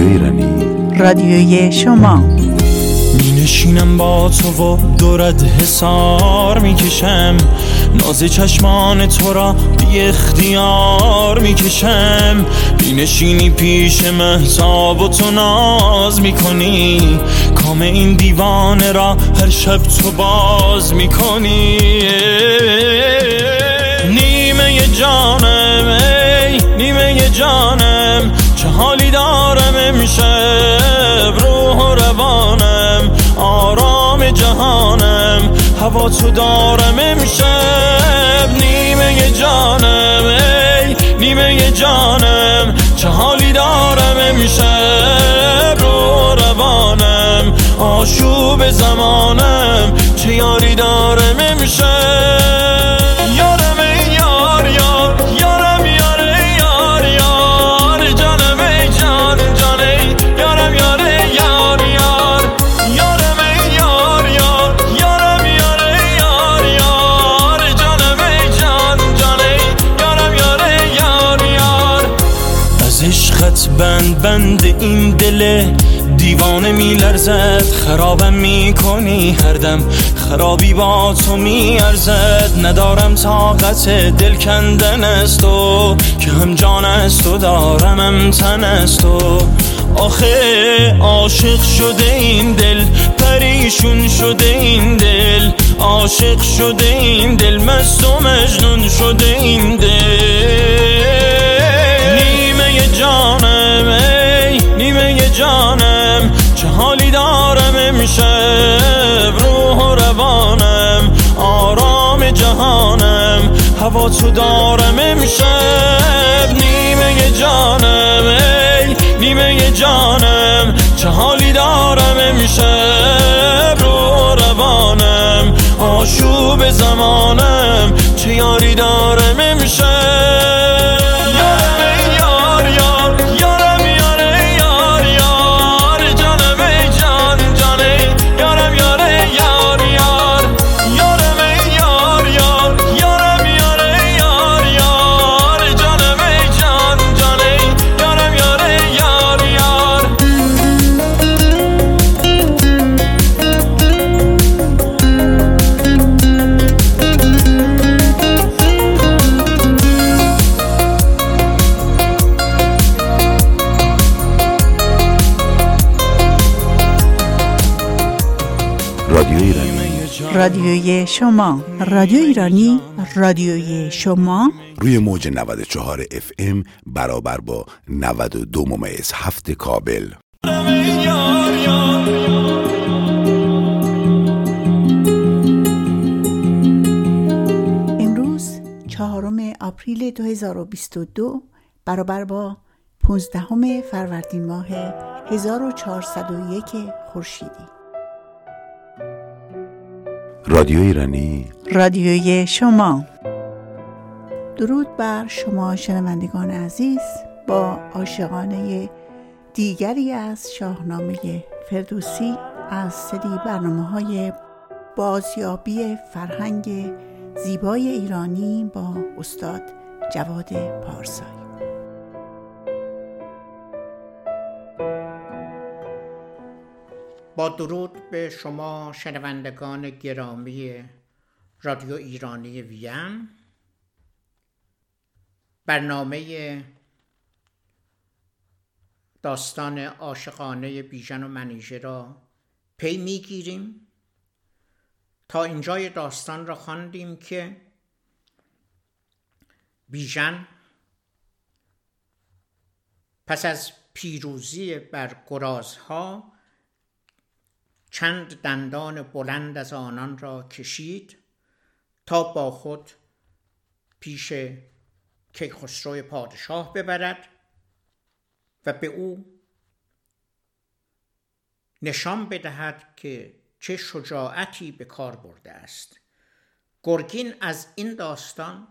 رادیو ایرانی. رادیوی شما. می نشینم با تو و دورت حسار می‌کشم ناز چشمان تو را بی اختیار می‌کشم می نشینی پیش محتاب و تو ناز می‌کنی کام این دیوانه را هر شب تو باز می‌کنی نیمه جانم ای نیمه جانم. حالی دارم امشب روح و روانم آرام جهانم. هوا تو دارم امشب نیمه جانم ای نیمه جانم. چه حالی دارم امشب روح و روانم آشوب زمانم. چه یاری دارم امشب؟ بند این دل دیوانه میلرزد خرابم می‌کنی هر دم. خرابی با تو میارزد ندارم طاقت دل کندن است تو. که هم جان است و دارم هم تن است تو. آخه عاشق شده این دل پریشون شده این دل. عاشق شده این دل مست و مجنون شده این دل. جانم چه حالی دارم امشب؟ روح و روانم آرام جهانم هوا تو دارم امشب؟ نیمه جانم ای نیمه جانم چه حالی دارم امشب؟ روح و روانم آشوب زمانم چه یاری دارم امشب؟ رادیوی شما. رادیو ایرانی رادیوی شما. روی موج 94 اف ام برابر با 92 ممیز هفت کابل. امروز چهارم آپریل 2022 برابر با 15 فروردین ماه 1401 خورشیدی. رادیو ایرانی. رادیوی شما. درود بر شما شنوندگان عزیز. با عاشقانه دیگری از شاهنامه فردوسی از سری برنامه های بازیابی فرهنگ زیبای ایرانی با استاد جواد پارسایی. درود به شما شنوندگان گرامی رادیو ایرانی وین. برنامه داستان عاشقانه بیژن و منیژه را پی می‌گیریم. تا اینجای داستان را خواندیم که بیژن پس از پیروزی بر گرازها چند دندان بلند از آنان را کشید تا با خود پیش کیخسرو پادشاه ببرد و به او نشان بدهد که چه شجاعتی به کار برده است. گرگین از این داستان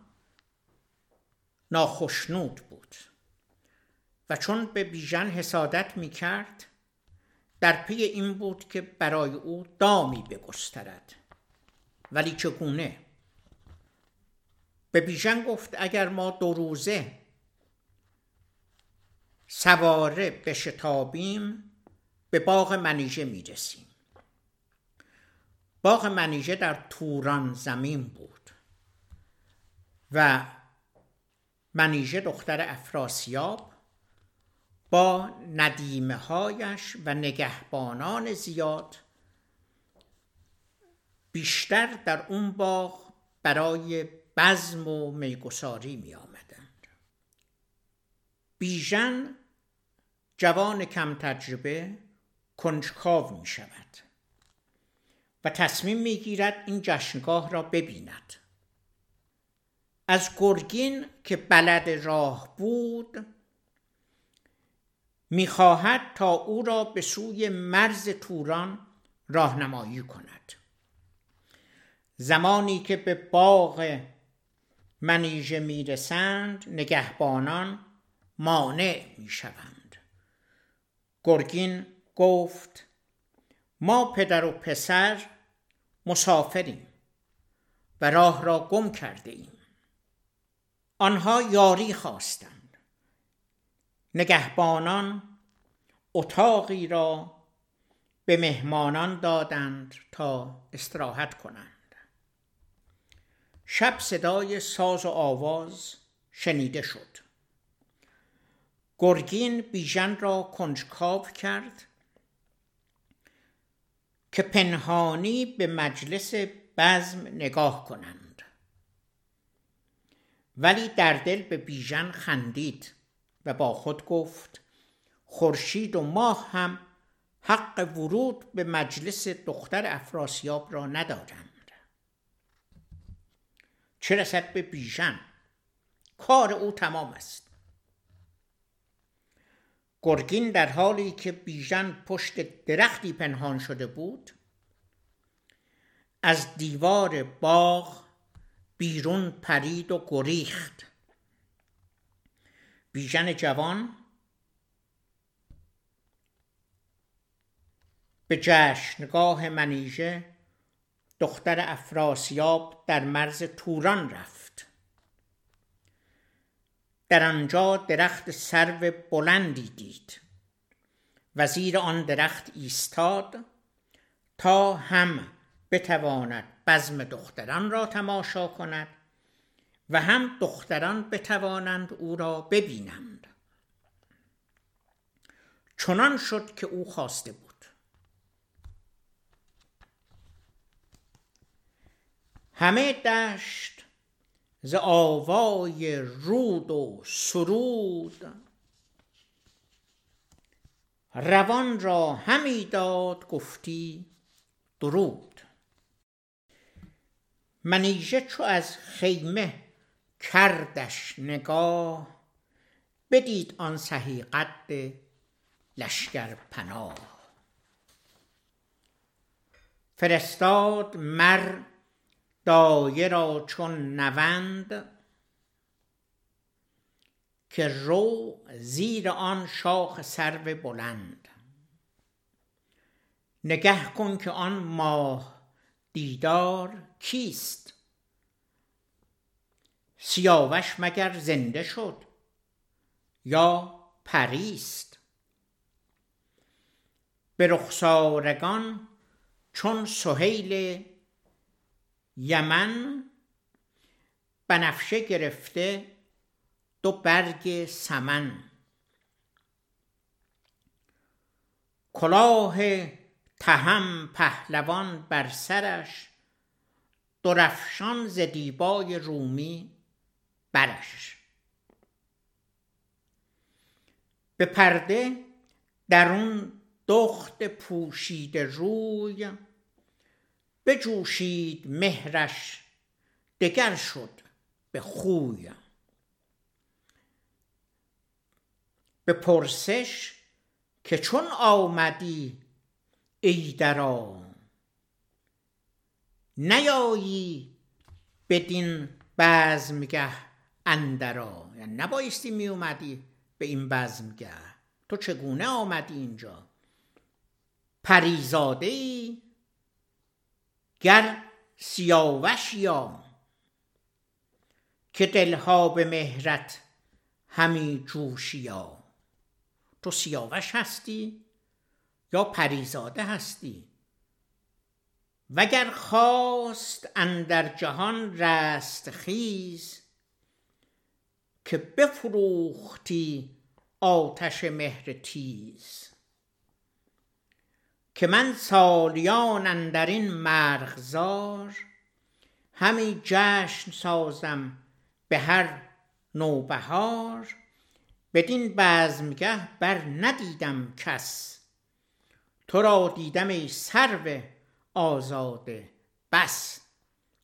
ناخشنود بود و چون به بیژن حسادت می کرد در پی این بود که برای او دامی بگسترد. ولی چگونه؟ به بیژن گفت اگر ما دو روزه سواره بشتابیم به باغ منیژه می‌رسیم. باغ منیژه در توران زمین بود و منیژه دختر افراسیاب با ندیمه هایش و نگهبانان زیاد بیشتر در اون باغ برای بزم و میگساری می آمدند بیژن جوان کم تجربه کنجکاو می شود و تصمیم می گیرد این جشنگاه را ببیند. از گرگین که بلد راه بود می‌خواهد تا او را به سوی مرز توران راهنمایی کند. زمانی که به باغ منیژه می‌رسند نگهبانان مانع می‌شوند. گرگین گفت ما پدر و پسر مسافریم و راه را گم کرده ایم. آنها یاری خواستند. نگهبانان اتاقی را به مهمانان دادند تا استراحت کنند. شب صدای ساز و آواز شنیده شد. گرگین بیژن را کنجکاو کرد که پنهانی به مجلس بزم نگاه کنند. ولی در دل به بیژن خندید. و با خود گفت خورشید و ماه هم حق ورود به مجلس دختر افراسیاب را ندارند چه رسد به بیژن؟ کار او تمام است. گرگین در حالی که بیژن پشت درختی پنهان شده بود از دیوار باغ بیرون پرید و گریخت. بیژن جوان به جشنگاه منیژه دختر افراسیاب در مرز توران رفت. در آنجا درخت سرو بلندی دید. و زیر آن درخت ایستاد تا هم بتواند بزم دختران را تماشا کند و هم دختران بتوانند او را ببینند. چنان شد که او خواسته بود. همه دشت ز آوای رود و سرود روان را همی داد گفتی درود. منیژه چو از خیمه کردش نگاه بدید آن سهی قد لشکر پناه. فرستاد مر دایه را چون نوند که رو زیر آن شاخ سرو بلند. نگه کن که آن ماه دیدار کیست؟ سیاوش مگر زنده شد یا پریست؟ به رخسارگان چون سهیل یمن بنفشه گرفته دو برگ سمن. کلاه تهم پهلوان بر سرش درفشان ز رومی. برش به پرده درون دخت پوشیده روی بجوشید مهرش دگر شد به خوی. به پرسش که چون آمدی ای درا نیایی بدین بزمگه. اندرا. یعنی نبایستی می اومدی به این بزمگه تو چگونه آمدی اینجا؟ پریزاده ای گر سیاوش یا که دلها به مهرت همی جوشیا. تو سیاوش هستی یا پریزاده هستی؟ وگر خواست اندر جهان رست خیز که بفروختی آتش مهر تیز. که من سالیان اندر این مرغزار همی جشن سازم به هر نوبهار. بدین بزمگه بر ندیدم کس. تو را دیدم ای سرو آزاده بس.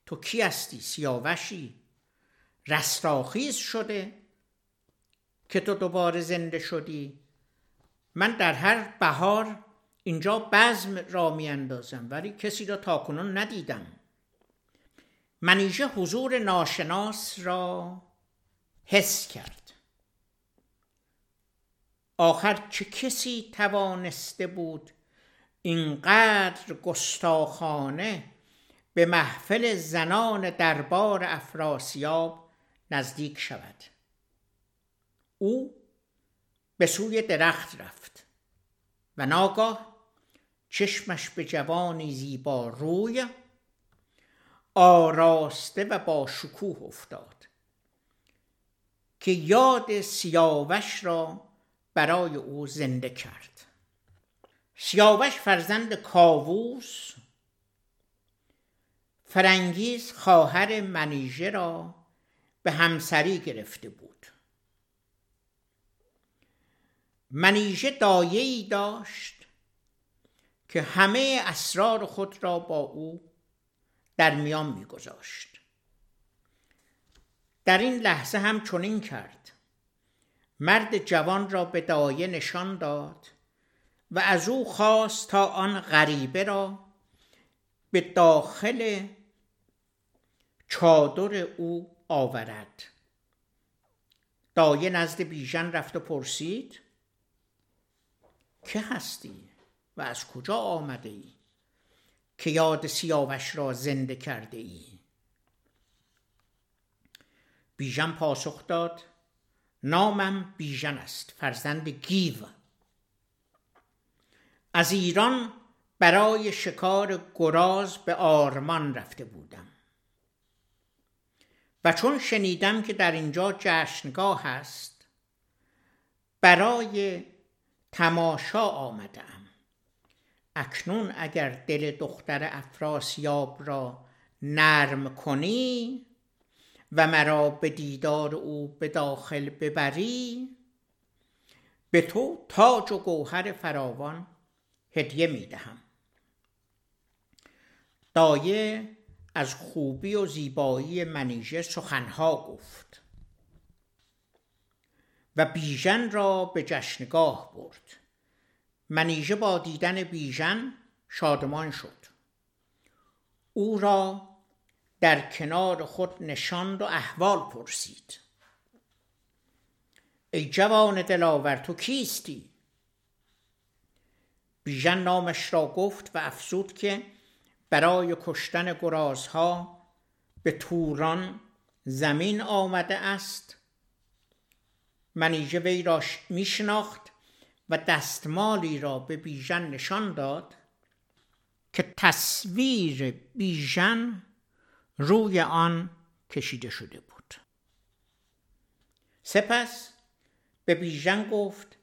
تو کی هستی سیاوشی؟ رستاخیز شده که تو دوباره زنده شدی. من در هر بهار اینجا بزم را می اندازم ولی کسی را تاکنون ندیدم. منیژه حضور ناشناس را حس کرد. آخر چه کسی توانسته بود اینقدر گستاخانه به محفل زنان دربار افراسیاب نزدیک شود. او به سوی درخت رفت و ناگاه چشمش به جوانی زیبا روی آراسته و با شکوه افتاد که یاد سیاوش را برای او زنده کرد. سیاوش فرزند کاووس فرنگیز خواهر منیژه را به همسری گرفته بود. منیژه دایه‌ای داشت که همه اسرار خود را با او در میان میگذاشت. در این لحظه هم چنین کرد. مرد جوان را به دایه نشان داد و از او خواست تا آن غریبه را به داخل چادر او آورد. دایه نزد بیژن رفت و پرسید که هستی و از کجا آمده ای که یاد سیاوش را زنده کرده ای؟ بیژن پاسخ داد نامم بیژن است فرزند گیو. از ایران برای شکار گراز به آرمان رفته بودم. و چون شنیدم که در اینجا جشنگاه است برای تماشا آمدم. اکنون اگر دل دختر افراسیاب را نرم کنی و مرا به دیدار او به داخل ببری به تو تاج و گوهر فراوان هدیه می دهم. دایه از خوبی و زیبایی منیژه سخنها گفت و بیژن را به جشنگاه برد. منیژه با دیدن بیژن شادمان شد. او را در کنار خود نشاند و احوال پرسید. ای جوان دلاور تو کیستی؟ بیژن نامش را گفت و افزود که برای کشتن گرازها به توران زمین آمده است. منیژه وی را میشناخت و دستمالی را به بیژن نشان داد که تصویر بیژن روی آن کشیده شده بود. سپس به بیژن گفت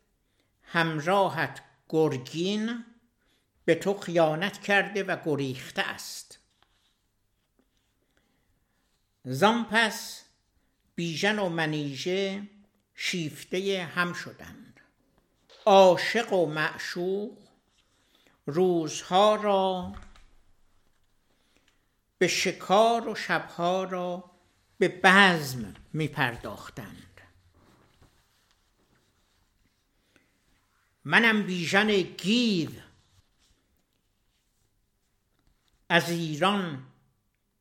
همراهت گرگین به تو خیانت کرده و گریخته است. زان پس بیژن و منیژه شیفته هم شدند. عاشق و معشوق روزها را به شکار و شبها را به بزم می پرداختند منم بیژن گیو از ایران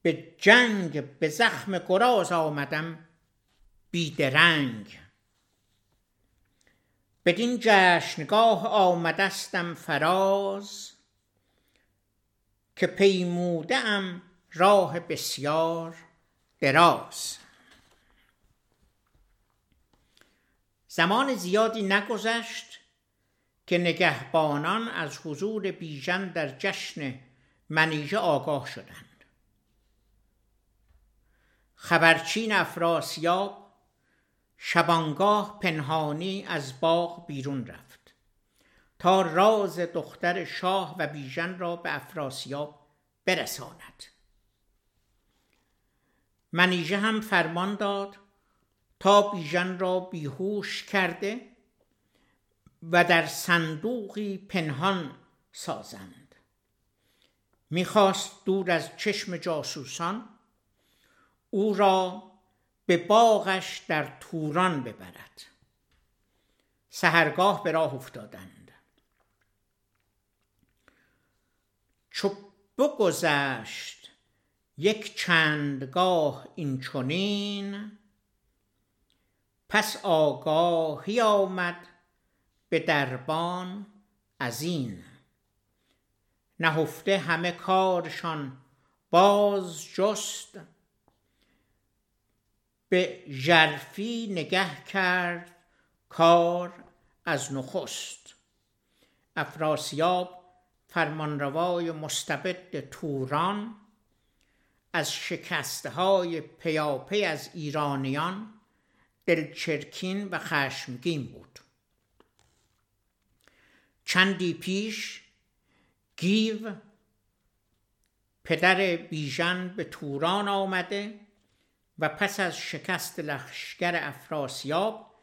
به جنگ به زخم گراز آمدم بیدرنگ. بدین جشنگاه آمدستم فراز که پیموده راه بسیار دراز. زمان زیادی نگذشت که نگهبانان از حضور بیژن در جشن منیژه آگاه شدند. خبرچین افراسیاب شبانگاه پنهانی از باغ بیرون رفت. تا راز دختر شاه و بیژن را به افراسیاب برساند. منیژه هم فرمان داد تا بیژن را بیهوش کرده و در صندوقی پنهان سازند. می‌خواست دور از چشم جاسوسان او را به باغش در توران ببرد. سهرگاه به راه افتادند. چو بگذشت یک چندگاه این چنین. پس آگاهی آمد به دربان از این. نهفته همه کارشان باز جست. به ژرفی نگه کرد کار از نخست. افراسیاب فرمانروای مستبد توران از شکسته های پیاپی از ایرانیان دلچرکین و خشمگین بود. چندی پیش گیو پدر بیژن به توران آمده و پس از شکست لشکر افراسیاب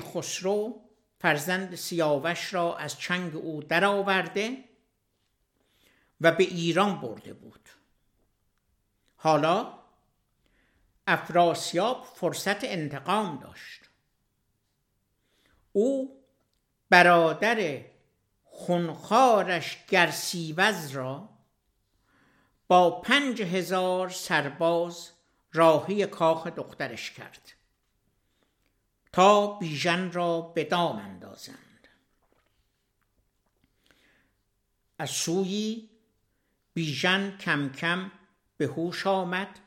خسرو فرزند سیاوش را از چنگ او درآورده و به ایران برده بود. حالا افراسیاب فرصت انتقام داشت. او برادر خونخارش گرسیوز را با پنج هزار سرباز راهی کاخ دخترش کرد. تا بیژن را به دام اندازند. از سویی بیژن کم کم به هوش آمد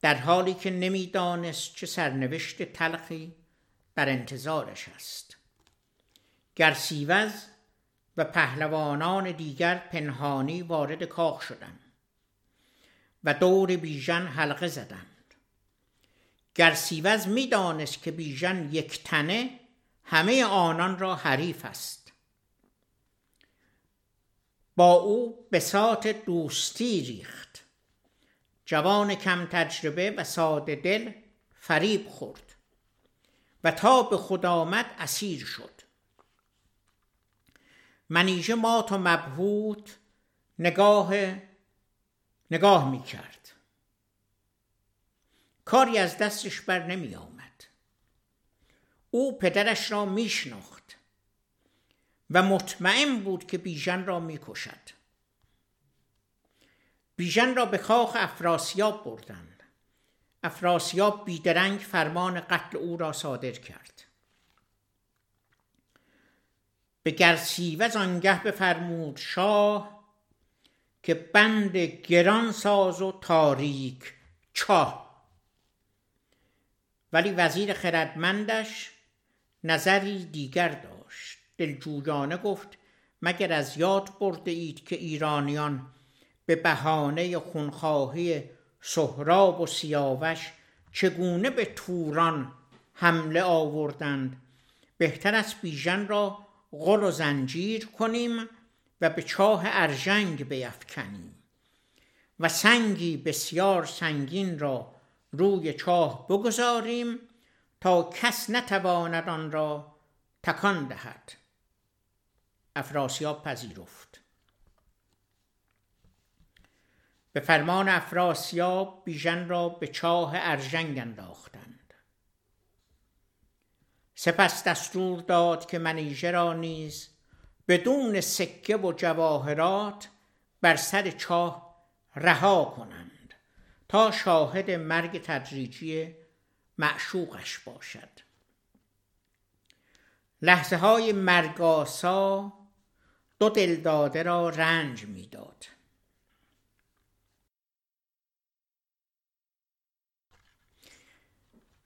در حالی که نمی‌دانست چه سرنوشت تلخی در انتظارش است. گرسیوز و پهلوانان دیگر پنهانی وارد کاخ شدند و دور بیژن حلقه زدند. گرسیوز می‌دانست که بیژن یک تنه همه آنان را حریف است. با او به سات دوستی ریخت. جوان کم تجربه و ساده دل فریب خورد و تا به خود آمد اسیر شد. منیژه مات و مبهوت نگاه نگاه می کرد کاری از دستش بر نمی آمد او پدرش را می شناخت و مطمئن بود که بیژن را می کشد بیژن را به کاخ افراسیاب بردند. افراسیاب بیدرنگ فرمان قتل او را صادر کرد. به گرسیوز آنگه بفرمود شاه که بند گران ساز و تاریک چاه. ولی وزیر خردمندش نظری دیگر داشت. دلجویانه گفت مگر از یاد برده اید که ایرانیان به بهانه خونخواهی سهراب و سیاوش چگونه به توران حمله آوردند؟ بهتر از بیژن را غل و زنجیر کنیم و به چاه ارژنگ بیفکنیم و سنگی بسیار سنگین را روی چاه بگذاریم تا کس نتواند آن را تکان دهد. افراسیاب پذیرفت. به فرمان افراسیاب بیژن را به چاه ارژنگ انداختند. سپس دستور داد که منیژه را نیز بدون سکه و جواهرات بر سر چاه رها کنند تا شاهد مرگ تدریجی معشوقش باشد. لحظه های مرگاسا دو دلداده را رنج می‌داد.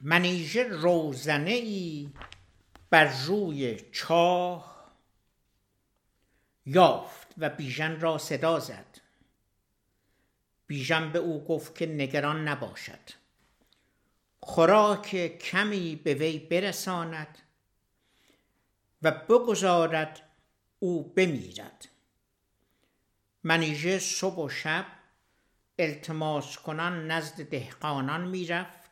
منیژه روزنه ای بر روی چاه یافت و بیژن را صدا زد. بیژن به او گفت که نگران نباشد. خوراک کمی به وی برساند و بگذارد او بمیرد. منیژه صبح و شب التماس کنان نزد دهقانان می‌رفت.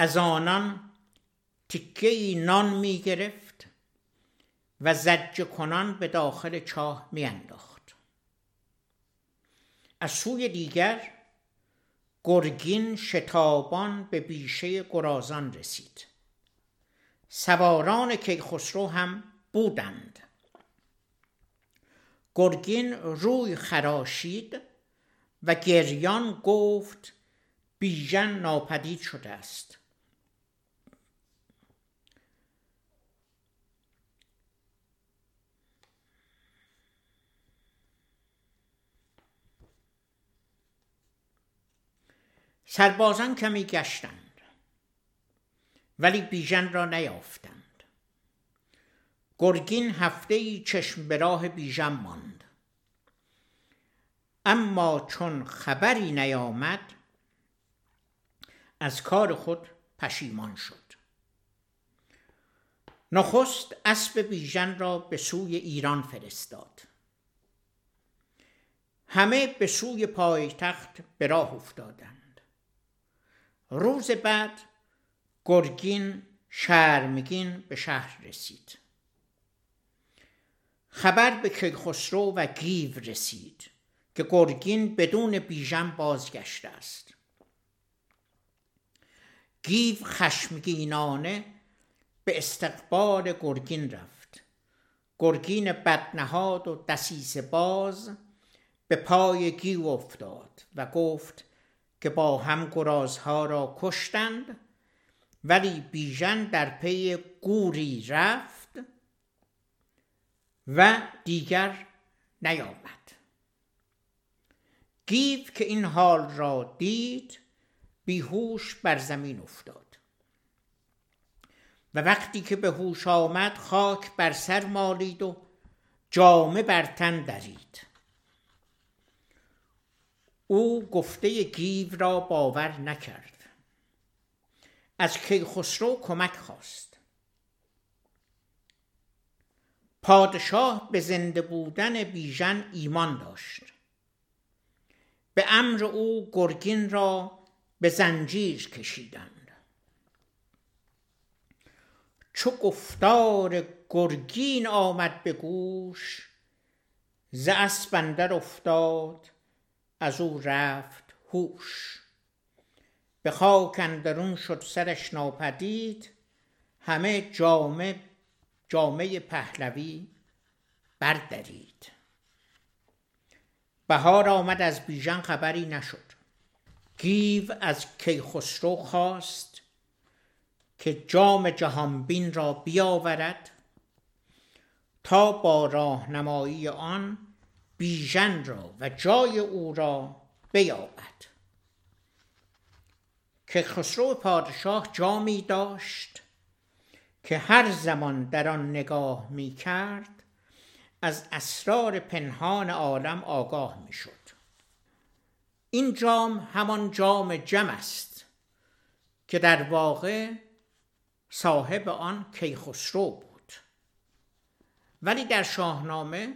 از آنان تکه نان می گرفت و زجه کنان به داخل چاه می انداخت. از سوی دیگر گرگین شتابان به بیشه گرازان رسید. سواران کیخسرو هم بودند. گرگین روی خراشید و گریان گفت بیژن ناپدید شده است. سربازان کمی گشتند ولی بیژن را نیافتند. گرگین هفته ای چشم به راه بیژن ماند. اما چون خبری نیامد از کار خود پشیمان شد. نخست اسب بیژن را به سوی ایران فرستاد. همه به سوی پایتخت به راه افتادند. روز بعد گرگین شرمگین به شهر رسید. خبر به کیخسرو و گیو رسید که گرگین بدون بیژن بازگشته است. گیو خشمگینانه به استقبال گرگین رفت. گرگین بدنهاد و دسیس باز به پای گیو افتاد و گفت که با هم گرازها را کشتند ولی بیژن در پی گوری رفت و دیگر نیامد. گیو که این حال را دید بیهوش بر زمین افتاد. و وقتی که به هوش آمد خاک بر سر مالید و جامه بر تن درید. او گفته گیو را باور نکرد. از کیخسرو کمک خواست. پادشاه به زنده بودن بیژن ایمان داشت. به امر او گرگین را به زنجیر کشیدند. چو گفتار گرگین آمد به گوش ز اسب افتاد از او رفت هوش. به خاک اندرون شد سرش ناپدید. همه جامه جامعه پهلوی بردارید بهار آمد از بیژن خبری نشد. گیو از کیخسرو خواست که جام جهانبین را بیاورد تا با راهنمایی آن بیژن را و جای او را بیابد. که خسرو پادشاه جامی داشت که هر زمان در آن نگاه می کرد از اسرار پنهان عالم آگاه می شد. این جام همان جام جم است که در واقع صاحب آن کیخسرو بود. ولی در شاهنامه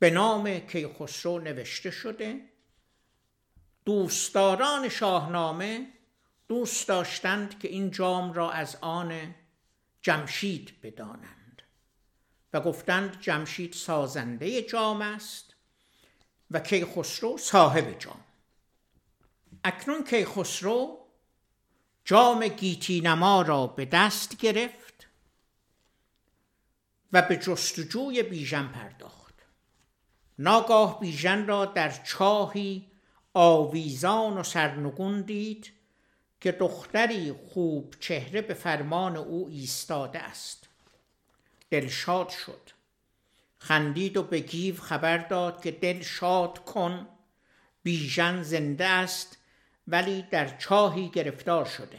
به نام کیخسرو نوشته شده. دوستداران شاهنامه دوست داشتند که این جام را از آن جمشید بدانند و گفتند جمشید سازنده جام است و کیخسرو صاحب جام. اکنون کیخسرو جام گیتی نما را به دست گرفت و به جستجوی بیژن پرداخت. ناگاه بیژن را در چاهی آویزان و سرنگون دید که دختری خوب چهره به فرمان او ایستاده است. دلشاد شد. خندید و به گیو خبر داد که دل شاد کن بیژن زنده است ولی در چاهی گرفتار شده.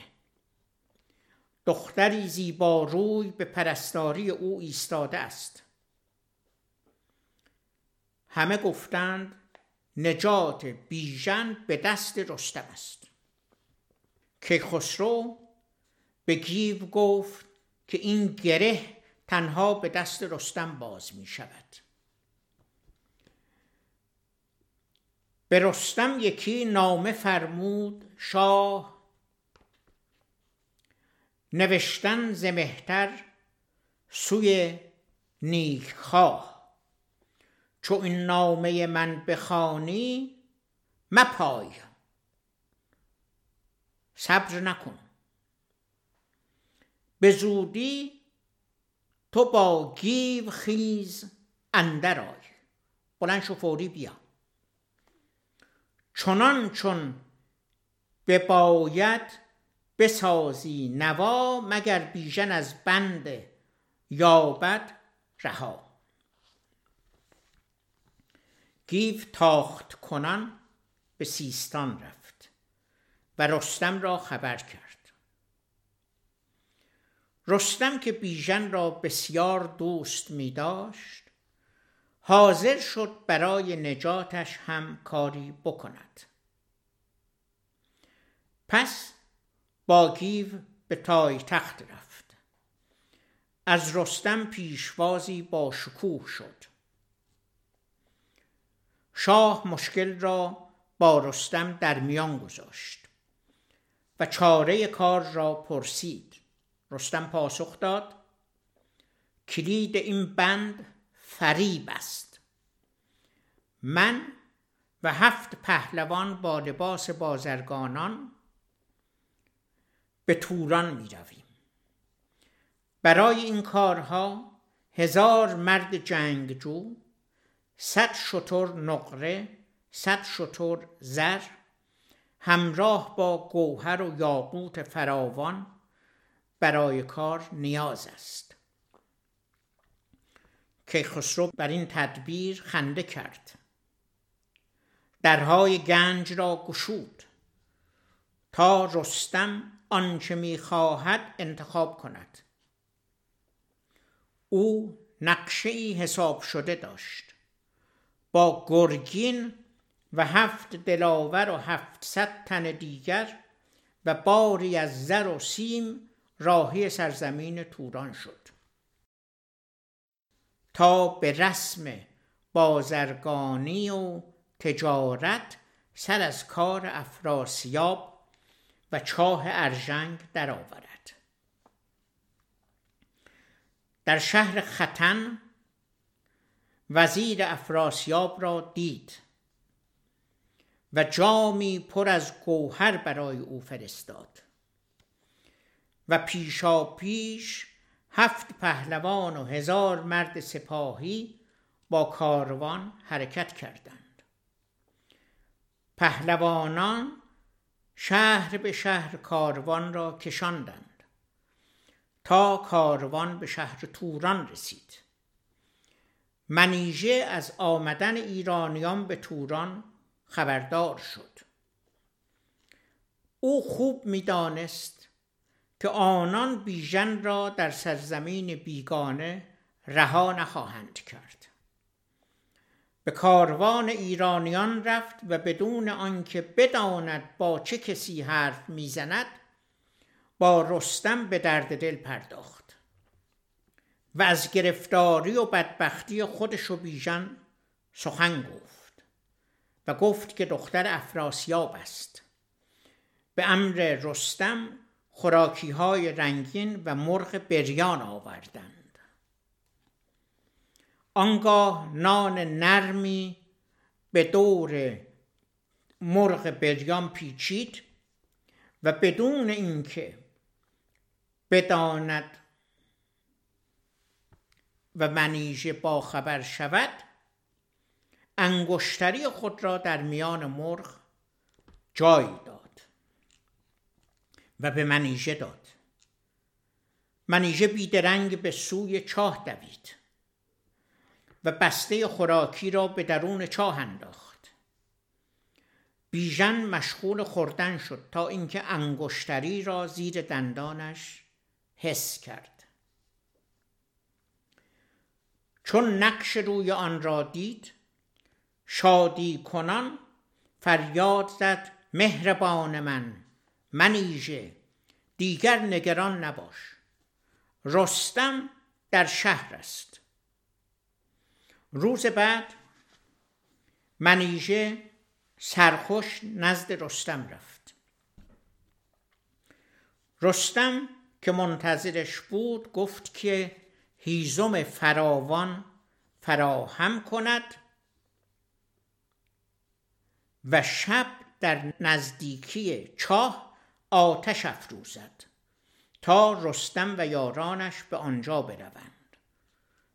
دختری زیبا روی به پرستاری او ایستاده است. همه گفتند نجات بیژن به دست رستم است. که خسرو به گیو گفت که این گره تنها به دست رستم باز می شود. به رستم یکی نامه فرمود شاه نوشتن زمهتر سوی نیکخواه. چو این نامه من بخوانی مپای. صبر نکن. به زودی تو با گیو خیز اندر آی. بلند شو فوری بیا. چنان چون به باید بسازی نوا مگر بیژن از بند یابد رها. گیو تاخت کنان به سیستان رفت و رستم را خبر کرد. رستم که بیژن را بسیار دوست می داشت حاضر شد برای نجاتش هم کاری بکند. پس با گیو به تای تخت رفت. از رستم پیشوازی با شکوه شد. شاه مشکل را با رستم در میان گذاشت و چاره کار را پرسید. رستم پاسخ داد کلید این بند فریب است. من و هفت پهلوان با لباس بازرگانان به توران می رویم. برای این کارها هزار مرد جنگجو صد شتر نقره صد شتر زر همراه با گوهر و یاقوت فراوان برای کار نیاز است. که خسرو بر این تدبیر خنده کرد. درهای گنج را گشود. تا رستم آنچه می‌خواهد انتخاب کند. او نقشه ای حساب شده داشت. با گرگین و هفت دلاور و هفتصد تن دیگر و باری از زر و سیم راهی سرزمین توران شد. تا به رسم بازرگانی و تجارت سر از کار افراسیاب و چاه ارژنگ درآورد. در شهر ختن وزیر افراسیاب را دید و جامی پر از گوهر برای او فرستاد و پیشا پیش هفت پهلوان و هزار مرد سپاهی با کاروان حرکت کردند. پهلوانان شهر به شهر کاروان را کشاندند تا کاروان به شهر توران رسید. منیژه از آمدن ایرانیان به توران خبردار شد. او خوب می‌دانست که آنان بیژن را در سرزمین بیگانه رها نخواهند کرد. به کاروان ایرانیان رفت و بدون آنکه بداند با چه کسی حرف می‌زند با رستم به درد دل پرداخت. و از گرفتاری و بدبختی خودش و بیژن سخن گفت و گفت که دختر افراسیاب است. به امر رستم خوراکی های رنگین و مرغ بریان آوردند. آنگاه نان نرمی به دور مرغ بریان پیچید و بدون اینکه بداند و منیژه با خبر شود انگشتری خود را در میان مرغ جای داد و به منیژه داد. منیژه بیدرنگ به سوی چاه دوید و بسته خوراکی را به درون چاه انداخت. بیژن مشغول خوردن شد تا اینکه انگشتری را زیر دندانش حس کرد. چون نقش روی آن را دید شادی کنان فریاد زد مهربان من منیژه دیگر نگران نباش رستم در شهر است. روز بعد منیژه سرخوش نزد رستم رفت. رستم که منتظرش بود گفت که هیزم فراوان فراهم کند و شب در نزدیکی چاه آتش افروزد تا رستم و یارانش به آنجا بروند.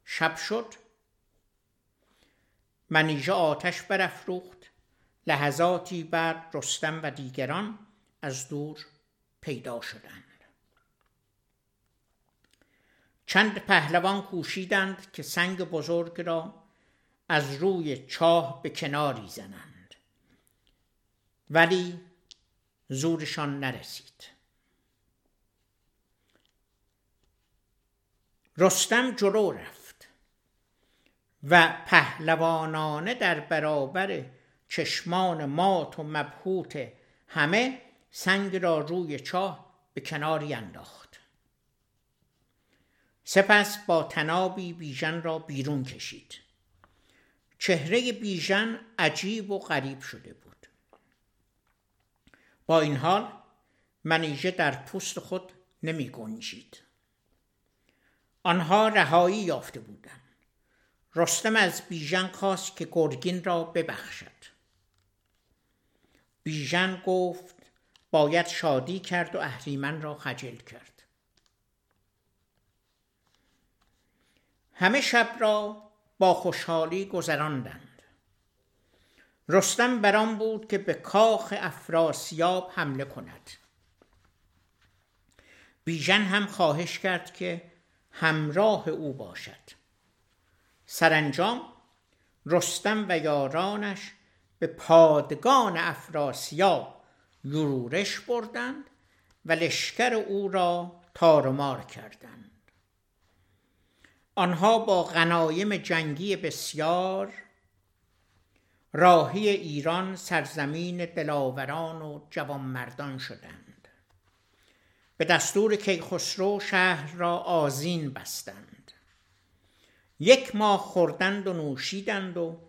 شب شد. منیژه آتش برافروخت. لحظاتی بعد رستم و دیگران از دور پیدا شدند. چند پهلوان کوشیدند که سنگ بزرگ را از روی چاه به کناری زنند. ولی زورشان نرسید. رستم جلو رفت و پهلوانانه در برابر چشمان مات و مبهوت همه سنگ را روی چاه به کناری انداخت. سپس با تنابی بیژن را بیرون کشید. چهره بیژن عجیب و غریب شده بود. با این حال منیژه در پوست خود نمی گنجید. آنها رهایی یافته بودند. رستم از بیژن خواست که گرگین را ببخشد. بیژن گفت باید شادی کرد و اهریمن را خجل کرد. همه شب را با خوشحالی گذراندند. رستم بران بود که به کاخ افراسیاب حمله کند. بیژن هم خواهش کرد که همراه او باشد. سرانجام رستم و یارانش به پادگان افراسیاب یورورش بردند و لشکر او را تارمار کردند. آنها با غنایم جنگی بسیار راهی ایران سرزمین دلاوران و جوانمردان شدند. به دستور کیخسرو شهر را آزین بستند. یک ماه خوردند و نوشیدند و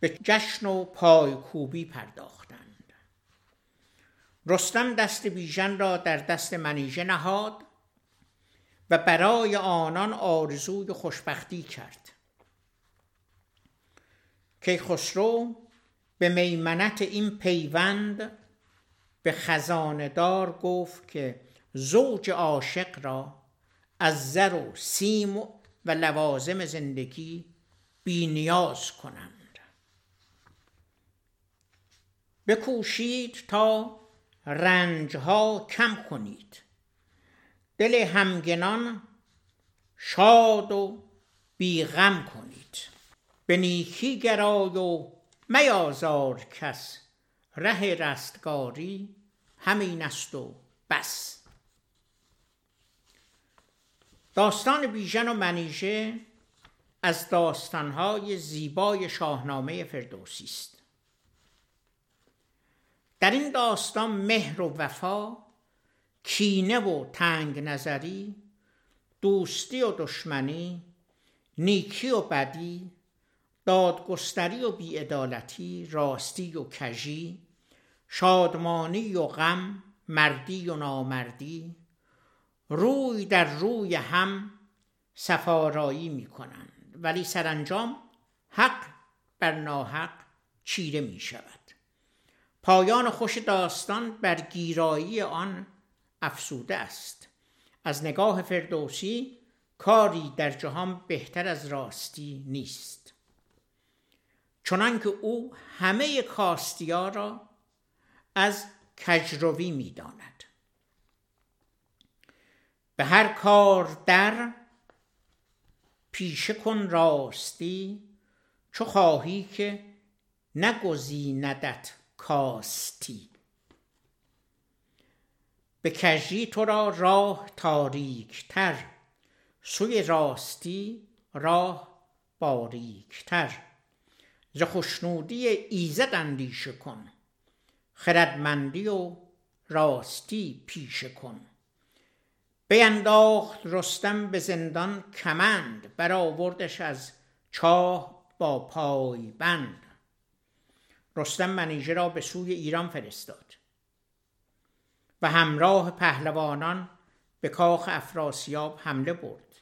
به جشن و پایکوبی پرداختند. رستم دست بیژن را در دست منیژه نهاد و برای آنان آرزوی خوشبختی کرد. کیخسرو به میمنت این پیوند به خزاندار گفت که زوج عاشق را از زر و سیم و لوازم زندگی بینیاز کنند. بکوشید تا رنجها کم کنید. دل همگنان شاد و بیغم کنید. به نیکی گرای و میازار کس. ره رستگاری همین است و بس. داستان بیژن و منیژه از داستانهای زیبای شاهنامه فردوسی است. در این داستان مهر و وفا کینه و تنگ نظری دوستی و دشمنی نیکی و بدی دادگستری و بیعدالتی راستی و کژی شادمانی و غم مردی و نامردی روی در روی هم سفارایی می کنند ولی سرانجام حق بر ناحق چیره می شود پایان خوش داستان بر گیرایی آن افسوده است. از نگاه فردوسی کاری در جهان بهتر از راستی نیست. چنانکه او همه کاستیا را از کجروی می‌داند. به هر کار در پیشه کن راستی چو خواهی که نگزیندت کاستی. به کجی تو را راه تاریکتر. سوی راستی راه باریکتر. ز خوشنودی ایزد اندیشه کن. خردمندی و راستی پیشه کن. بینداخت رستم به زندان کمند برآوردش از چاه با پای بند رستم منیژه را به سوی ایران فرستاد. و همراه پهلوانان به کاخ افراسیاب حمله برد.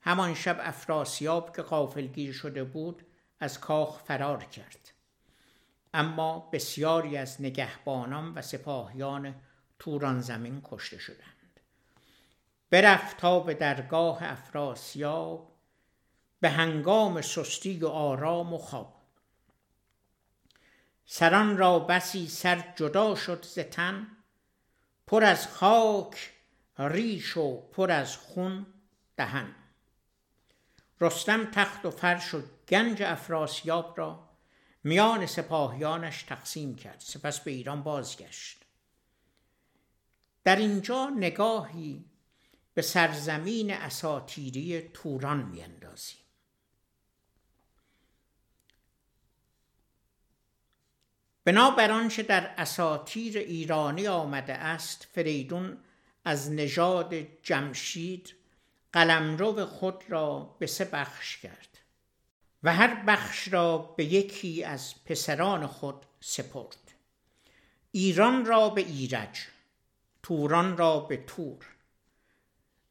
همان شب افراسیاب که غافلگیر شده بود از کاخ فرار کرد. اما بسیاری از نگهبانان و سپاهیان توران زمین کشته شدند. برفت تا به درگاه افراسیاب به هنگام سستی و آرام و خواب. سران را بسی سر جدا شد ز تن پر از خاک ریش و پر از خون دهن. رستم تخت و فرش و گنج افراسیاب را میان سپاهیانش تقسیم کرد سپس به ایران بازگشت. در اینجا نگاهی به سرزمین اساتیری توران میاندازیم. بنابر آنچه در اساتیر ایرانی آمده است فریدون از نژاد جمشید قلمرو خود را به سه بخش کرد و هر بخش را به یکی از پسران خود سپرد. ایران را به ایرج توران را به تور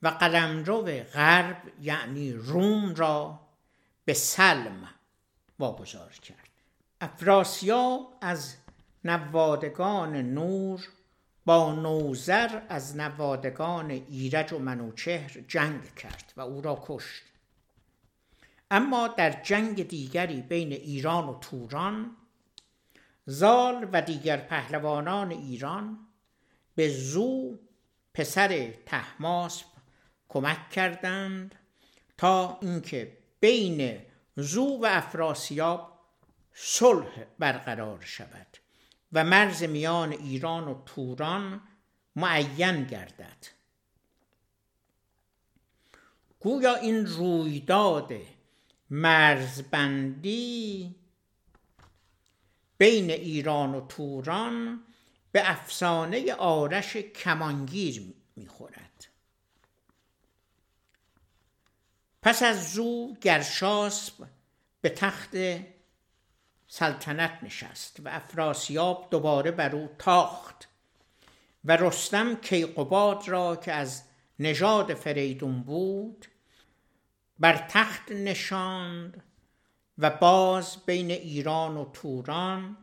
و قلمرو غرب یعنی روم را به سلم واگذار کرد. افراسیاب از نوادگان نور با نوزر از نوادگان ایرج و منوچهر جنگ کرد و او را کشت. اما در جنگ دیگری بین ایران و توران زال و دیگر پهلوانان ایران به زو پسر تحماسب کمک کردند تا اینکه بین زو و افراسیاب صلح برقرار شود و مرز میان ایران و توران معین گردد. گویا این رویداد مرزبندی بین ایران و توران به افسانه آرش کمانگیر می‌خورد. پس از زو گرشاسب به تخت سلطنت نشست و افراسیاب دوباره بر او تاخت و رستم کیقوباد را که از نژاد فریدون بود بر تخت نشاند و باز بین ایران و توران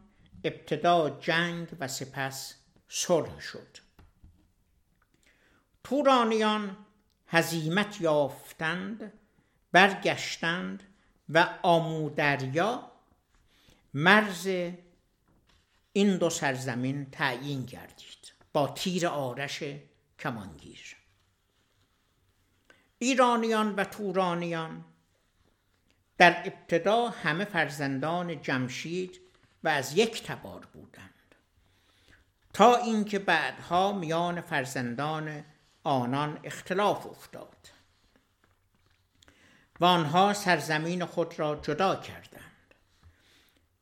ابتدا جنگ و سپس صلح شد. تورانیان هزیمت یافتند برگشتند و آمودریا مرز این دو سرزمین تعیین گردید با تیر آرش کمانگیر. ایرانیان و تورانیان در ابتدا همه فرزندان جمشید و از یک تبار بودند تا اینکه بعدها میان فرزندان آنان اختلاف افتاد و آنها سرزمین خود را جدا کردند.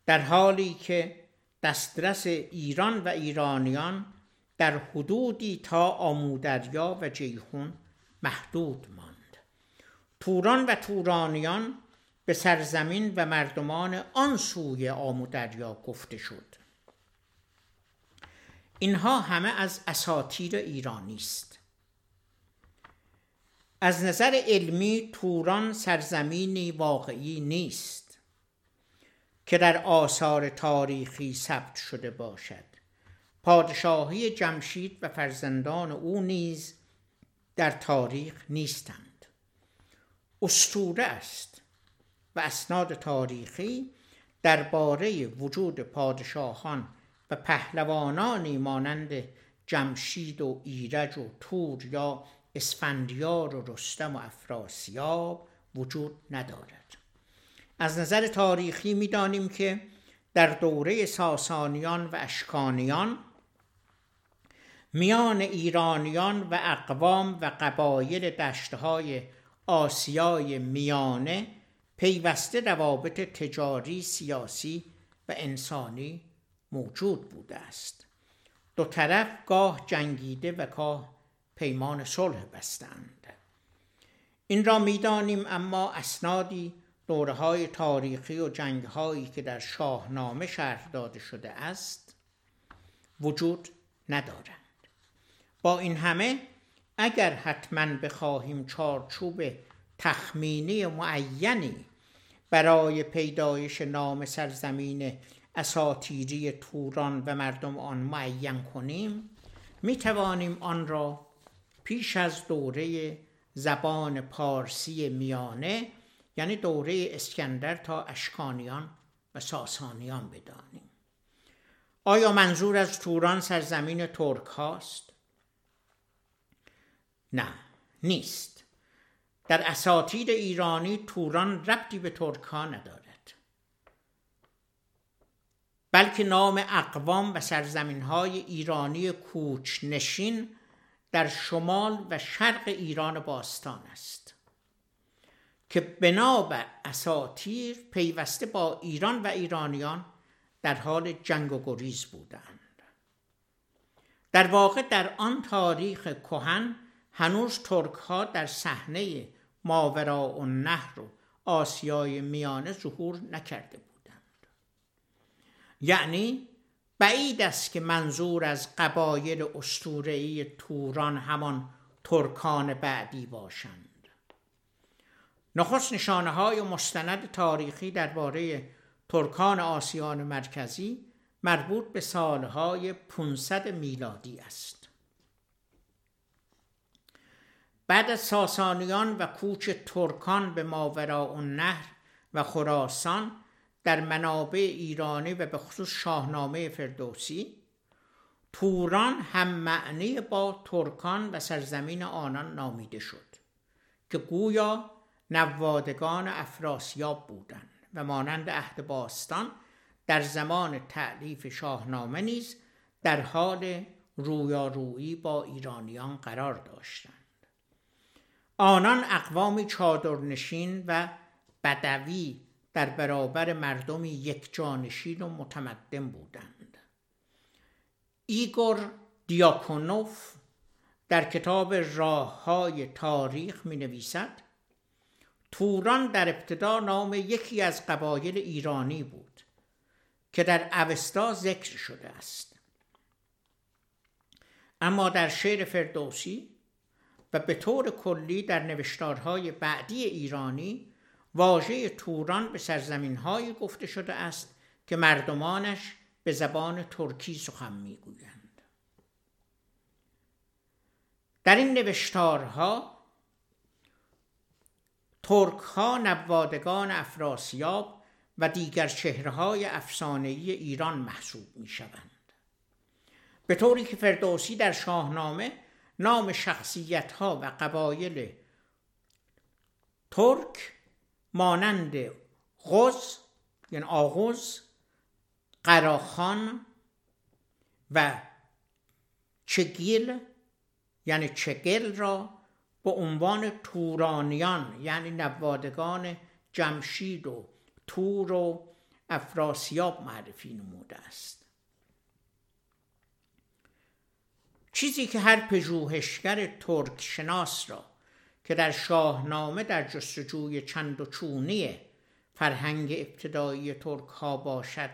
در حالی که دسترس ایران و ایرانیان در حدودی تا آمودریا و جیهون محدود ماند. توران و تورانیان به سرزمین و مردمان آن سوی آمودریا گفته شد. اینها همه از اساتیر ایرانی است. از نظر علمی توران سرزمینی واقعی نیست. که در آثار تاریخی ثبت شده باشد. پادشاهی جمشید و فرزندان او نیز در تاریخ نیستند. استوره است و اسناد تاریخی درباره وجود پادشاهان و پهلوانانی مانند جمشید و ایرج و تور یا اسفندیار و رستم و افراسیاب وجود ندارد. از نظر تاریخی می‌دانیم که در دوره ساسانیان و اشکانیان میان ایرانیان و اقوام و قبایل دشتهای آسیای میانه پیوسته روابط تجاری، سیاسی و انسانی موجود بوده است. دو طرف گاه جنگیده و گاه پیمان صلح بستند. این را می‌دانیم اما اسنادی دوره های تاریخی و جنگ هایی که در شاهنامه شرح داده شده است وجود ندارند. با این همه اگر حتما بخواهیم چارچوب تخمینی معینی برای پیدایش نام سرزمین اساتیری توران و مردم آن معین کنیم می توانیم آن را پیش از دوره زبان پارسی میانه یعنی دوره اسکندر تا اشکانیان و ساسانیان بدانیم. آیا منظور از توران سرزمین ترک هاست؟ نه نیست. در اساتید ایرانی توران ربطی به ترک ندارد. بلکه نام اقوام و سرزمین های ایرانی کوچنشین در شمال و شرق ایران باستان است. که بنا بر اساتیر پیوسته با ایران و ایرانیان در حال جنگ و گریز بودند. در واقع در آن تاریخ کهن هنوز ترک ها در صحنه ماورا و نهر و آسیای میانه ظهور نکرده بودند. یعنی بعید است که منظور از قبایل اسطوره‌ای توران همان ترکان بعدی باشند. نخست نشانه های مستند تاریخی درباره ترکان آسیان مرکزی مربوط به سالهای 500 میلادی است. بعد از ساسانیان و کوچ ترکان به ماورا نهر و خراسان در منابع ایرانی و به خصوص شاهنامه فردوسی توران هم معنی با ترکان و سرزمین آنان نامیده شد که گویا نوادگان افراسیاب بودند و مانند عهد باستان در زمان تعلیف شاهنامه نیز در حال رویارویی با ایرانیان قرار داشتند. آنان اقوامی چادرنشین و بدوی در برابر مردمی یک جانشین و متمدن بودند. ایگور دیاکونوف در کتاب راه های تاریخ می نویسد توران در ابتدا نام یکی از قبایل ایرانی بود که در اوستا ذکر شده است. اما در شعر فردوسی و به طور کلی در نوشتارهای بعدی ایرانی واژه توران به سرزمین گفته شده است که مردمانش به زبان ترکی سخن می‌گویند. در این نوشتارها ترک ها نوادگان افراسیاب و دیگر چهره های افسانه‌ای ایران محسوب می شوند. به طوری که فردوسی در شاهنامه نام شخصیت ها و قبایل ترک مانند غز یعنی آغوز قراخان و چگیل یعنی چگل را به عنوان تورانیان یعنی نوادگان جمشید و تور و افراسیاب معرفی نموده است. چیزی که هر پژوهشگر ترک شناس را که در شاهنامه در جستجوی چند و چونی فرهنگ ابتدایی ترک ها باشد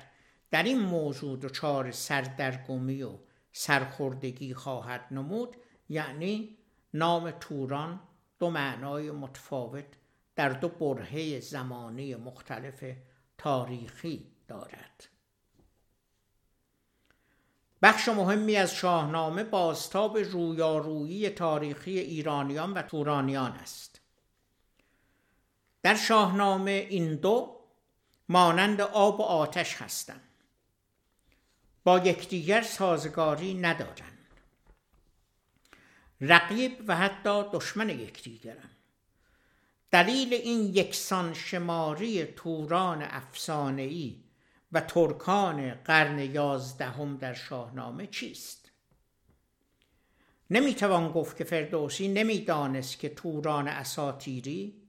در این موضوع دچار سردرگمی و سرخوردگی خواهد نمود یعنی نام توران دو معنای متفاوت در دو برهه زمانی مختلف تاریخی دارد. بخش مهمی از شاهنامه بازتاب رویارویی تاریخی ایرانیان و تورانیان است. در شاهنامه این دو مانند آب و آتش هستند. با یکدیگر سازگاری ندارند. رقیب و حتی دشمن یکدیگرند دلیل این یکسان شماری توران افسانه‌ای و ترکان قرن یازدهم در شاهنامه چیست؟ نمی‌توان گفت که فردوسی نمی‌دانست که توران اساتیری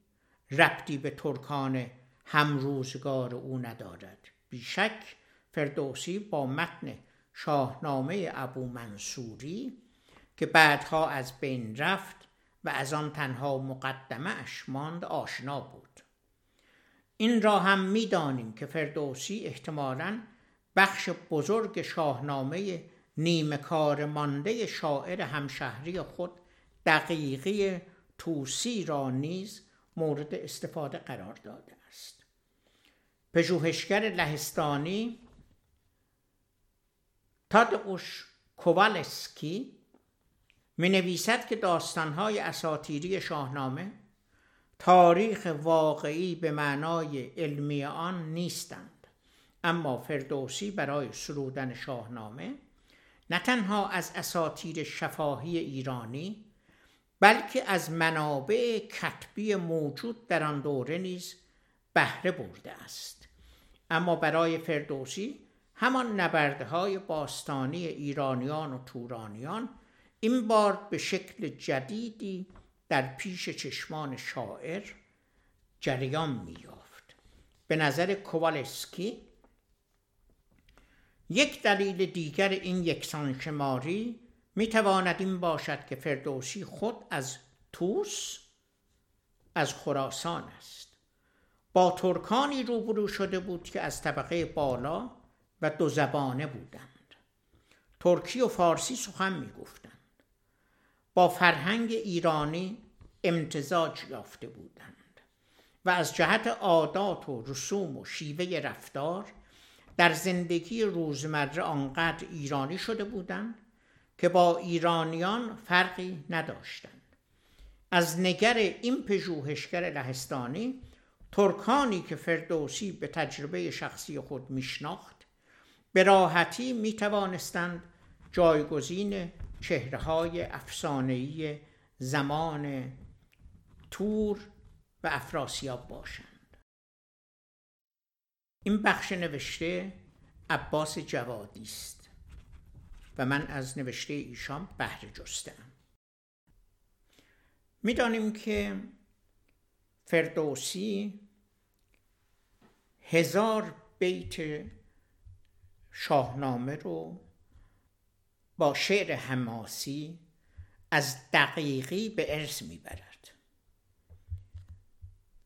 ربطی به ترکان همروزگار او ندارد. بیشک فردوسی با متن شاهنامه ابو منصوری که بعدها از بین رفت و از آن تنها مقدمه اش ماند آشنا بود. این را هم می‌دانیم که فردوسی احتمالا بخش بزرگ شاهنامه نیمه کار مانده شاعر همشهری خود دقیقی توسی را نیز مورد استفاده قرار داده است. پژوهشگر لهستانی تادوش کووالسکی می نویسد که داستانهای اساتیری شاهنامه تاریخ واقعی به معنای علمی آن نیستند. اما فردوسی برای سرودن شاهنامه نه تنها از اساتیر شفاهی ایرانی بلکه از منابع کتبی موجود در آن دوره نیز بهره برده است. اما برای فردوسی همان نبردهای باستانی ایرانیان و تورانیان این بار به شکل جدیدی در پیش چشمان شاعر جریان میافت به نظر کوالسکی یک دلیل دیگر این یکسان شماری می تواند این باشد که فردوسی خود از توس از خراسان است. با ترکانی روبرو شده بود که از طبقه بالا و دو زبانه بودند. ترکی و فارسی سخن می گفتند با فرهنگ ایرانی امتزاج یافته بودند و از جهت عادات و رسوم و شیوه رفتار در زندگی روزمره آنقدر ایرانی شده بودند که با ایرانیان فرقی نداشتند. از نگر این پژوهشگر لهستانی ترکانی که فردوسی به تجربه شخصی خود میشناخت به راحتی می توانستند جایگزین چهره های افسانه‌ای زمان تور و افراسیاب باشند. این بخش نوشته عباس جوادی است و من از نوشته ایشان بهره جستم. می‌دانیم که فردوسی هزار بیت شاهنامه رو با شعر حماسی از دقیقی به ارث می‌برد.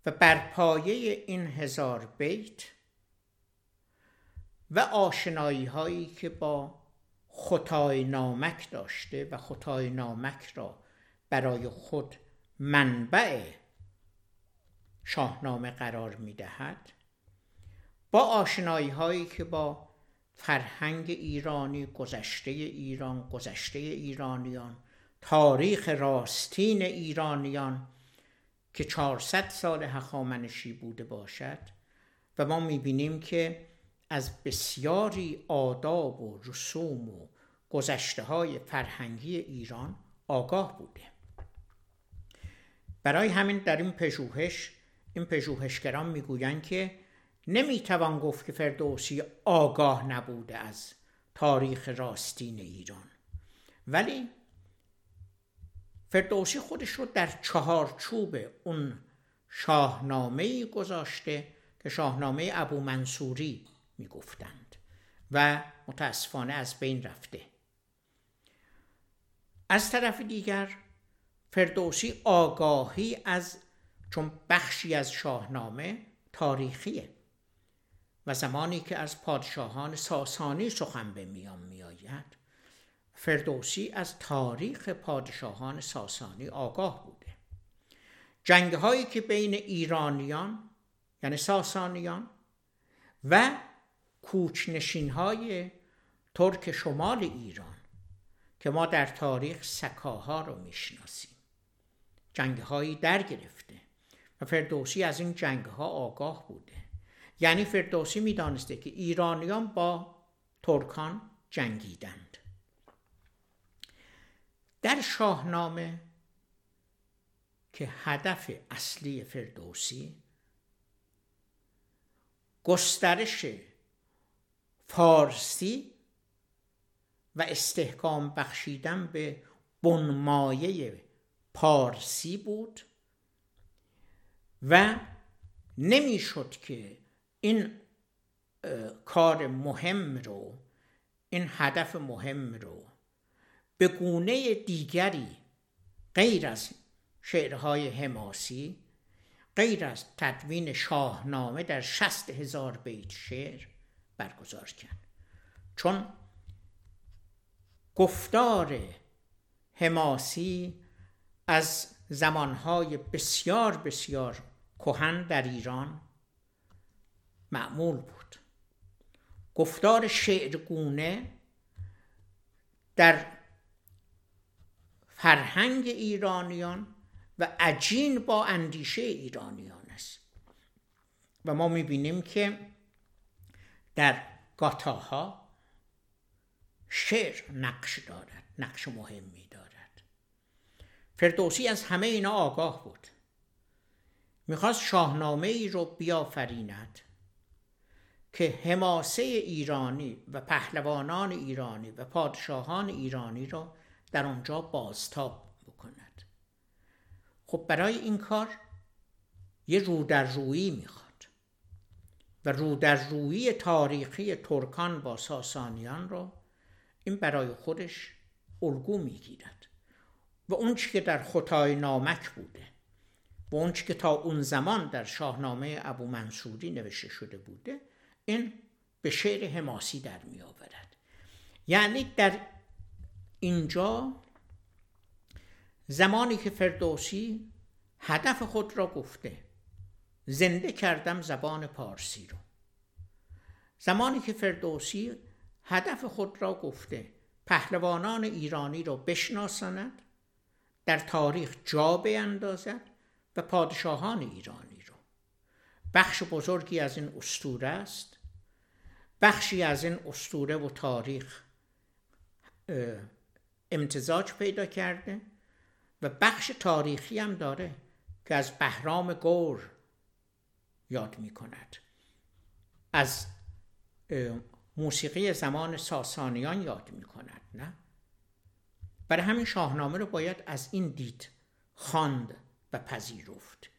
و بر پایه این هزار بیت و آشنایی هایی که با خطای نامک داشته و خطای نامک را برای خود منبع شاهنامه قرار می دهد با آشنایی هایی که با فرهنگ ایرانی گذشته ایران گذشته ایرانیان تاریخ راستین ایرانیان که 400 سال هخامنشی بوده باشد و ما می‌بینیم که از بسیاری آداب و رسوم و گذشته های فرهنگی ایران آگاه بوده. برای همین در این پژوهش این پژوهشگران می‌گویند که نمی‌توان گفت که فردوسی آگاه نبوده از تاریخ راستین ایران. ولی فردوسی خودش رو در چهارچوب اون شاهنامه گذاشته که شاهنامه ابو منصوری می‌گفتند و متاسفانه از بین رفته. از طرف دیگر فردوسی آگاهی از چون بخشی از شاهنامه تاریخیه. و زمانی که از پادشاهان ساسانی سخن به میان میآید فردوسی از تاریخ پادشاهان ساسانی آگاه بوده. جنگ هایی که بین ایرانیان یعنی ساسانیان و کوچنشین های ترک شمال ایران که ما در تاریخ سکاها رو می‌شناسیم. جنگ هایی در گرفته و فردوسی از این جنگ ها آگاه بوده. یعنی فردوسی می‌دانسته که ایرانیان با ترکان جنگیدند. در شاهنامه که هدف اصلی فردوسی گسترش فارسی و استحکام بخشیدن به بنمایه پارسی بود و نمی‌شد که این کار مهم رو این هدف مهم رو به گونه دیگری غیر از شعرهای حماسی غیر از تدوین شاهنامه در شست هزار بیت شعر برگزار کرد. چون گفتار حماسی از زمانهای بسیار بسیار کهن در ایران معمول بود. گفتار شعرگونه در فرهنگ ایرانیان و عجین با اندیشه ایرانیان است. و ما می‌بینیم که در گاتاها شعر نقش دارد نقش مهمی دارد. فردوسی از همه اینا آگاه بود. می‌خواست شاهنامه ای رو بیافریند. که حماسه ایرانی و پهلوانان ایرانی و پادشاهان ایرانی را در آنجا بازتاب بکند. خب برای این کار یه رودررویی می‌خواد و رودررویی تاریخی ترکان با ساسانیان رو این برای خودش الگو می‌گیرد. و اون که در خطای نامک بوده و اون که تا اون زمان در شاهنامه ابو منصوری نوشته شده بوده این به شعر حماسی در می آورد. یعنی در اینجا زمانی که فردوسی هدف خود را گفته زنده کردم زبان پارسی رو. زمانی که فردوسی هدف خود را گفته پهلوانان ایرانی را بشناساند در تاریخ جا بیندازد و پادشاهان ایرانی رو. بخش بزرگی از این استوره است. بخشی از این استوره و تاریخ امتزاج پیدا کرده و بخش تاریخی هم داره که از بهرام گور یاد می کند از موسیقی زمان ساسانیان یاد می کند نه؟ برای همین شاهنامه رو باید از این دید خواند و پذیرفت.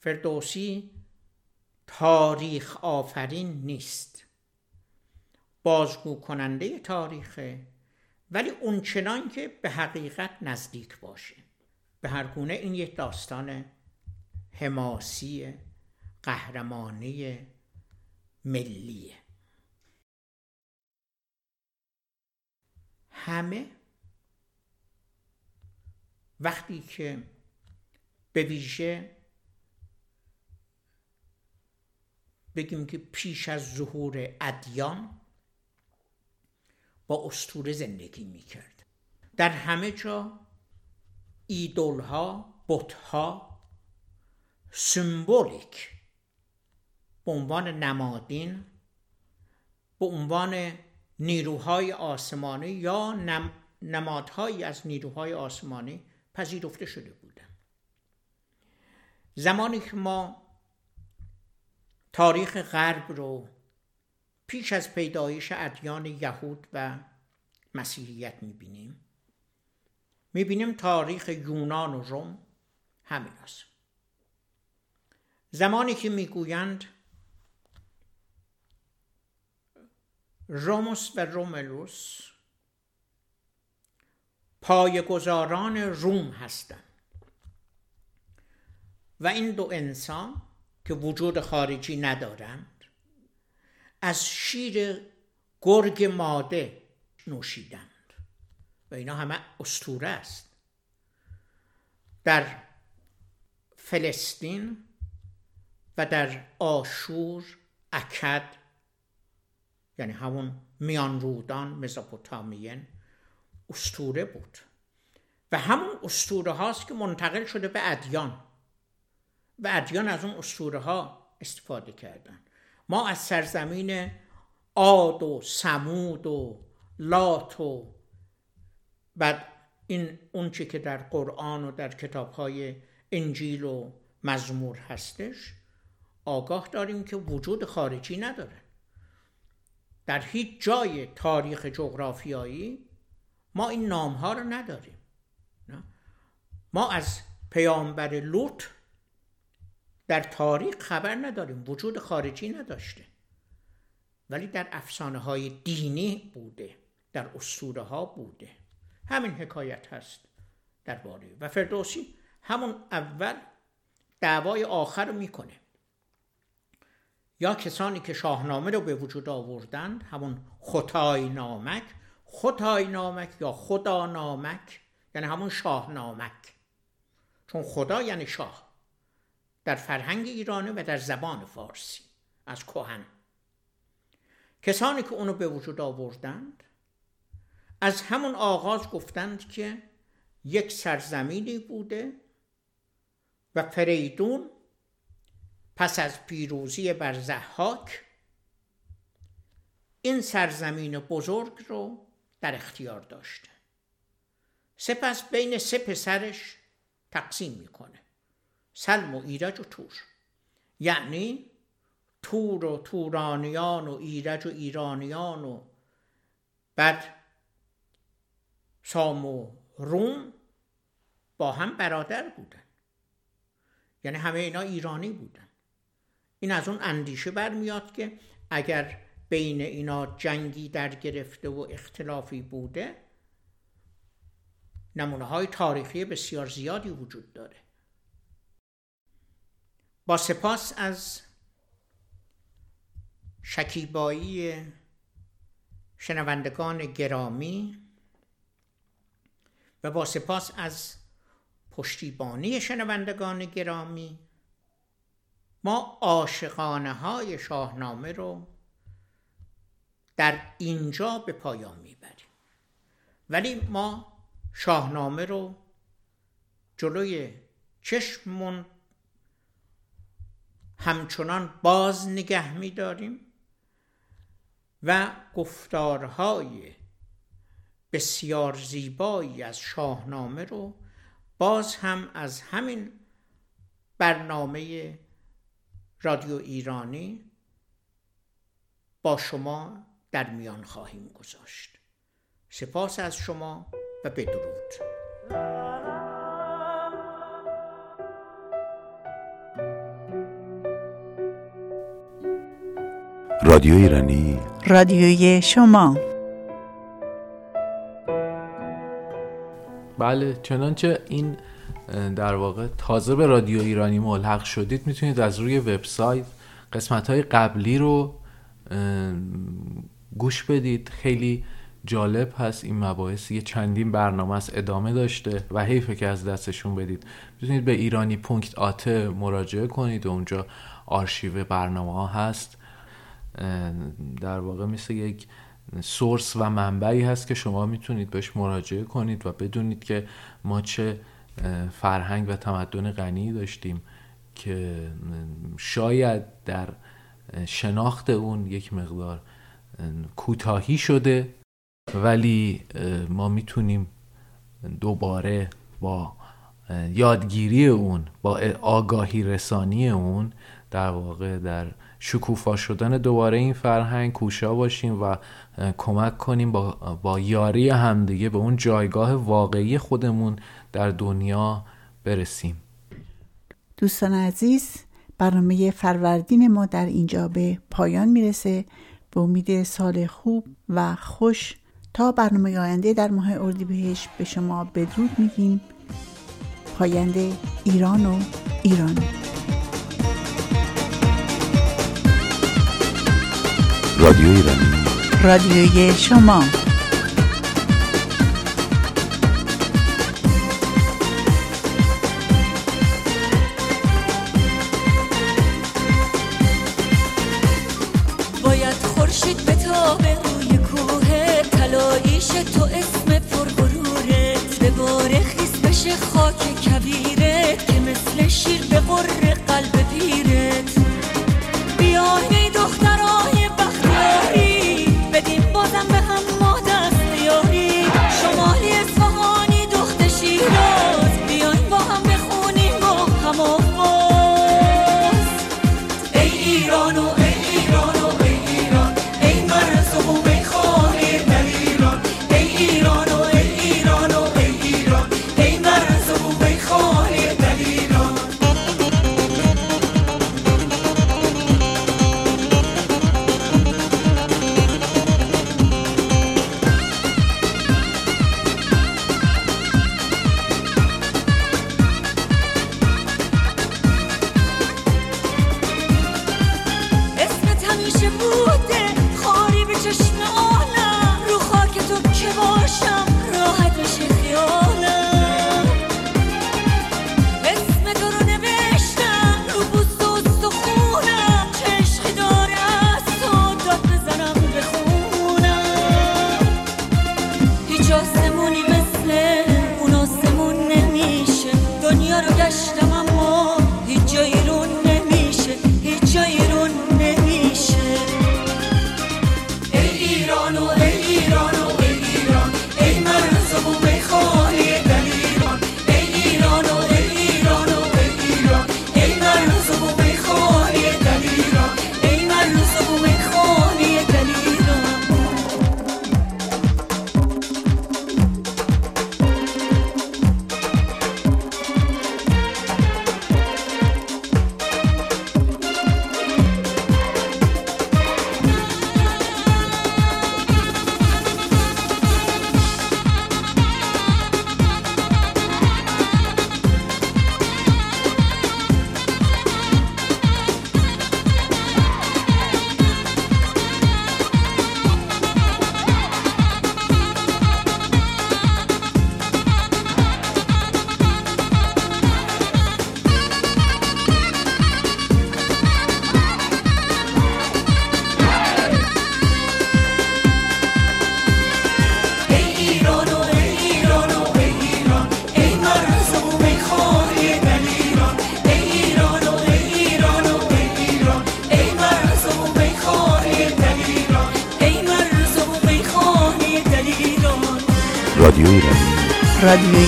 فردوسی تاریخ آفرین نیست. بازگو کننده تاریخه ولی اونچنان که به حقیقت نزدیک باشه. به هر گونه این یک داستان حماسی قهرمانی ملیه. همه وقتی که به ویژه بگیم که پیش از ظهور ادیان با استوره زندگی می‌کرد. در همه جا ایدولها بتها سمبولیک به عنوان نمادین به عنوان نیروهای آسمانی یا نم... نمادهایی از نیروهای آسمانی پذیرفته شده بودن زمانی که ما تاریخ غرب رو پیش از پیدایش ادیان یهود و مسیحیت می‌بینیم. می‌بینیم تاریخ یونان و روم همین است زمانی که می‌گویند روموس و روملوس پایگزاران روم هستند و این دو انسان که وجود خارجی ندارند از شیر گرگ ماده نوشیدند. و اینا همه استوره است. در فلسطین و در آشور اکد یعنی همون میان رودان مزاپوتامین استوره بود. و همون استوره هاست که منتقل شده به ادیان. و ادیان از اون اسطوره ها استفاده کردن ما از سرزمین عاد و سمود و لات و بعد این اونچه که در قرآن و در کتاب های انجیل و مزمور هستش آگاه داریم که وجود خارجی نداره. در هیچ جای تاریخ جغرافیایی ما این نام ها رو نداریم. ما از پیامبر لوط در تاریخ خبر نداریم وجود خارجی نداشته. ولی در افسانه های دینی بوده در اسطوره ها بوده. همین حکایت هست درباره. و فردوسی همون اول دعوای آخر می‌کنه. یا کسانی که شاهنامه رو به وجود آوردند همون خدای نامک خدای نامک یا خدا نامک یعنی همون شاهنامک. چون خدا یعنی شاه. در فرهنگ ایرانی و در زبان فارسی از کهن. کسانی که اونو به وجود آوردند از همون آغاز گفتند که یک سرزمینی بوده و فریدون پس از پیروزی بر زحاک این سرزمین بزرگ رو در اختیار داشته. سپس بین سه پسرش تقسیم می‌کنه. سلم و ایرج و تور. یعنی تور و تورانیان و ایرج و ایرانیان و بعد سام و روم با هم برادر بودن. یعنی همه اینا ایرانی بودن. این از اون اندیشه برمیاد که اگر بین اینا جنگی در گرفته و اختلافی بوده نمونه های تاریخی بسیار زیادی وجود داره. با سپاس از شکیبایی شنوندگان گرامی و با سپاس از پشتیبانی شنوندگان گرامی ما عاشقانه های شاهنامه رو در اینجا به پایان می‌بریم. ولی ما شاهنامه رو جلوی چشممون همچنان باز نگه میداریم و گفتارهای بسیار زیبایی از شاهنامه رو باز هم از همین برنامه رادیو ایرانی با شما در میان خواهیم گذاشت. سپاس از شما و بدرود. رادیو ایرانی. رادیوی شما. بله چنانچه این در واقع تازه به رادیو ایرانی ملحق شدید می‌تونید از روی وبسایت قسمت های قبلی رو گوش بدید. خیلی جالب هست این مباحث یه چندین برنامه است ادامه داشته و حیفه که از دستشون بدید. می‌تونید به ایرانی پونکت آته مراجعه کنید و اونجا آرشیو برنامه ها هست. در واقع مثل یک سورس و منبعی هست که شما می‌تونید بهش مراجعه کنید و بدونید که ما چه فرهنگ و تمدن غنی داشتیم که شاید در شناخت اون یک مقدار کوتاهی شده ولی ما می‌تونیم دوباره با یادگیری اون با آگاهی رسانی اون در واقع در شکوفا شدن دوباره این فرهنگ کوشا باشیم و کمک کنیم با, با یاری همدیگه به اون جایگاه واقعی خودمون در دنیا برسیم. دوستان عزیز برنامه فروردین ما در اینجا به پایان می‌رسه. به امید سال خوب و خوش تا برنامه آینده در ماه اردیبهشت به شما بدرود میگیم. پاینده ایران و ایرانی رادیو ایرانی رادیوی شما. باید خورشید به به روی کوه طلاییش تو اسم پرغرورت به بار خیس بشه خاک کبیرت که مثل شیر به قر 全部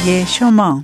رادیو ایرانی رادیوی شما